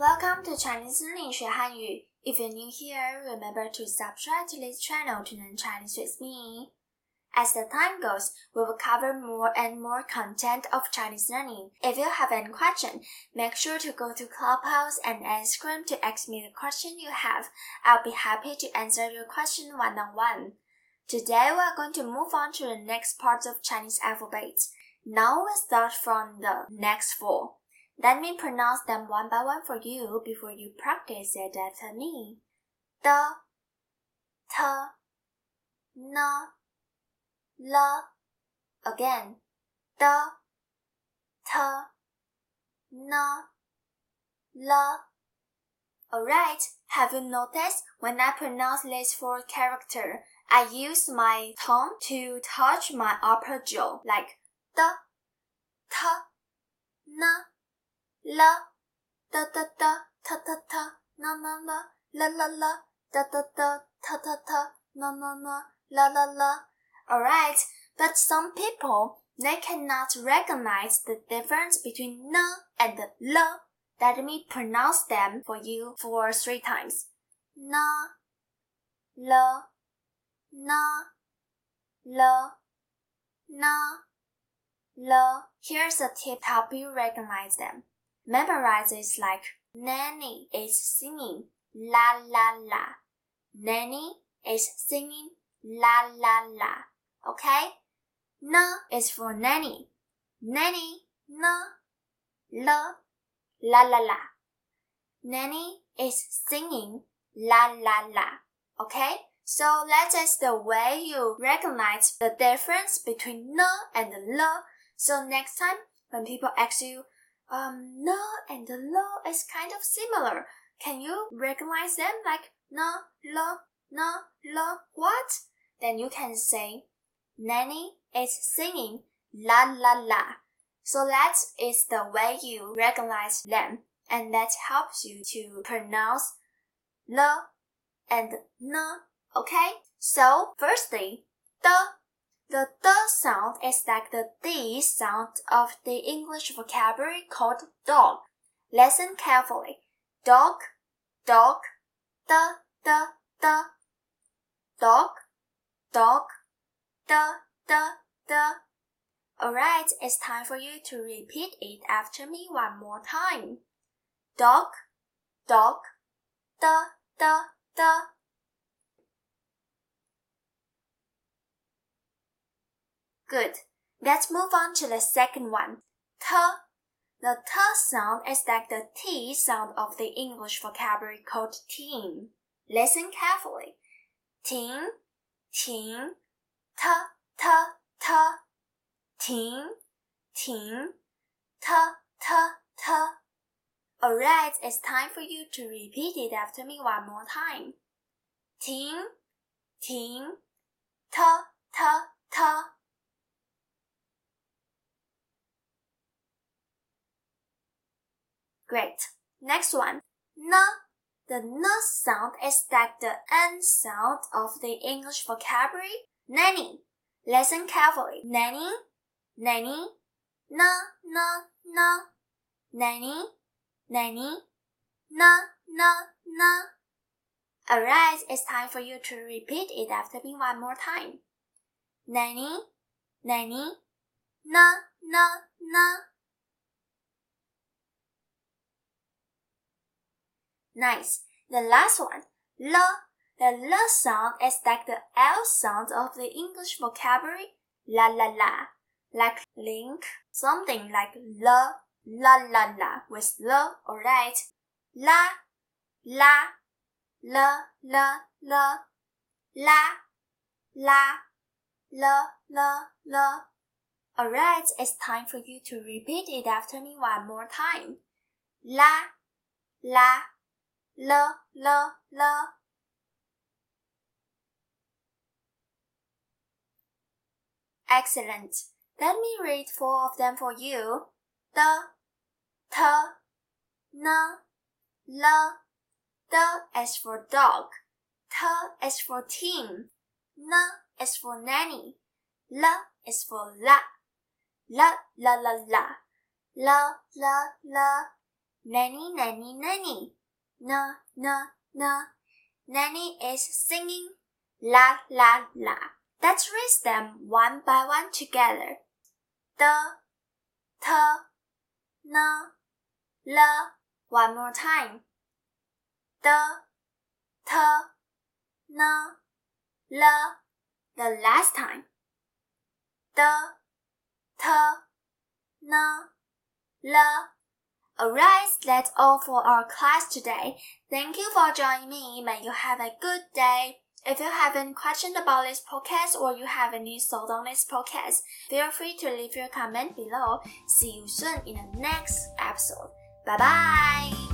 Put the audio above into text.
Welcome to Chinese Learning 学汉语。If you're new here, remember to subscribe to this channel to learn Chinese with me. As the time goes, we will cover more and more content of Chinese learning. If you have any question, make sure to go to Clubhouse and Instagram to ask me the question you have. I'll be happy to answer your question one on one. Today we are going to move on to the next part of Chinese alphabet. Now we start from the next four. Let me pronounce them one by one for you before you practice it after me. The, t, n, l. Again. The, t, n, l. Alright, have you noticed when I pronounce this four character, I use my tongue to touch my upper jaw like the, t, n, la da da da ta ta ta na na na la la la da da da ta ta ta na na na la la la. Alright, but some people they cannot recognize the difference between n and l. Let me pronounce them for you for three times. Na, la, na, la, na, la. Here's a tip to help you recognize them. Memorize is like nanny is singing la la la. Nanny is singing la la la. Okay? N is for nanny. Nanny, n, la, la la la. Nanny is singing la la la. Okay? So that is the way you recognize the difference between n and l. So next time when people ask you, um, no and lo is kind of similar. Can you recognize them like no, lo, no, lo, what? Then you can say, Nanny is singing la la la. So that is the way you recognize them, and that helps you to pronounce l and n. Okay? So, firstly, the the d sound is like the d sound of the English vocabulary called dog. Listen carefully. Dog, dog, d, d, d. Dog, dog, d, d, d. Alright, it's time for you to repeat it after me one more time. Dog, dog, d, d, d. Good. Let's move on to the second one. T. The T sound is like the T sound of the English vocabulary called team. Listen carefully. Team, team, t, t, t. Team, team, t, t, t. Alright, it's time for you to repeat it after me one more time. Team, team, t, t, t. Great. Next one. N. The N sound is like the N sound of the English vocabulary nanny. Listen carefully. Nanny, nanny, na, na, na. Nanny, nanny, na, na, na. Alright, it's time for you to repeat it after me one more time. Nanny, nanny, na, na, na. Nice. The last one, l. The l sound is like the l sound of the English vocabulary la la la, like link, something like la la la la with l, alright? La, la, la, la, la, la, la, la, la, la. Alright, it's time for you to repeat it after me one more time. La, la, l, l, l. Excellent. Let me read four of them for you. D, t, n, l. D is for dog. T is for team. N is for nanny. L is for la. La la la la. La la la. nanny, nanny, nanny. Na, na, na. Nanny is singing la, la, la. Let's raise them one by one together. Da, ta, na, la. One more time. Da, ta, na, la. The last time. Da, ta, na, la. Alright, that's all for our class today. Thank you for joining me. May you have a good day. If you have any questions about this podcast or you have any thoughts on this podcast, feel free to leave your comment below. See you soon in the next episode. Bye bye.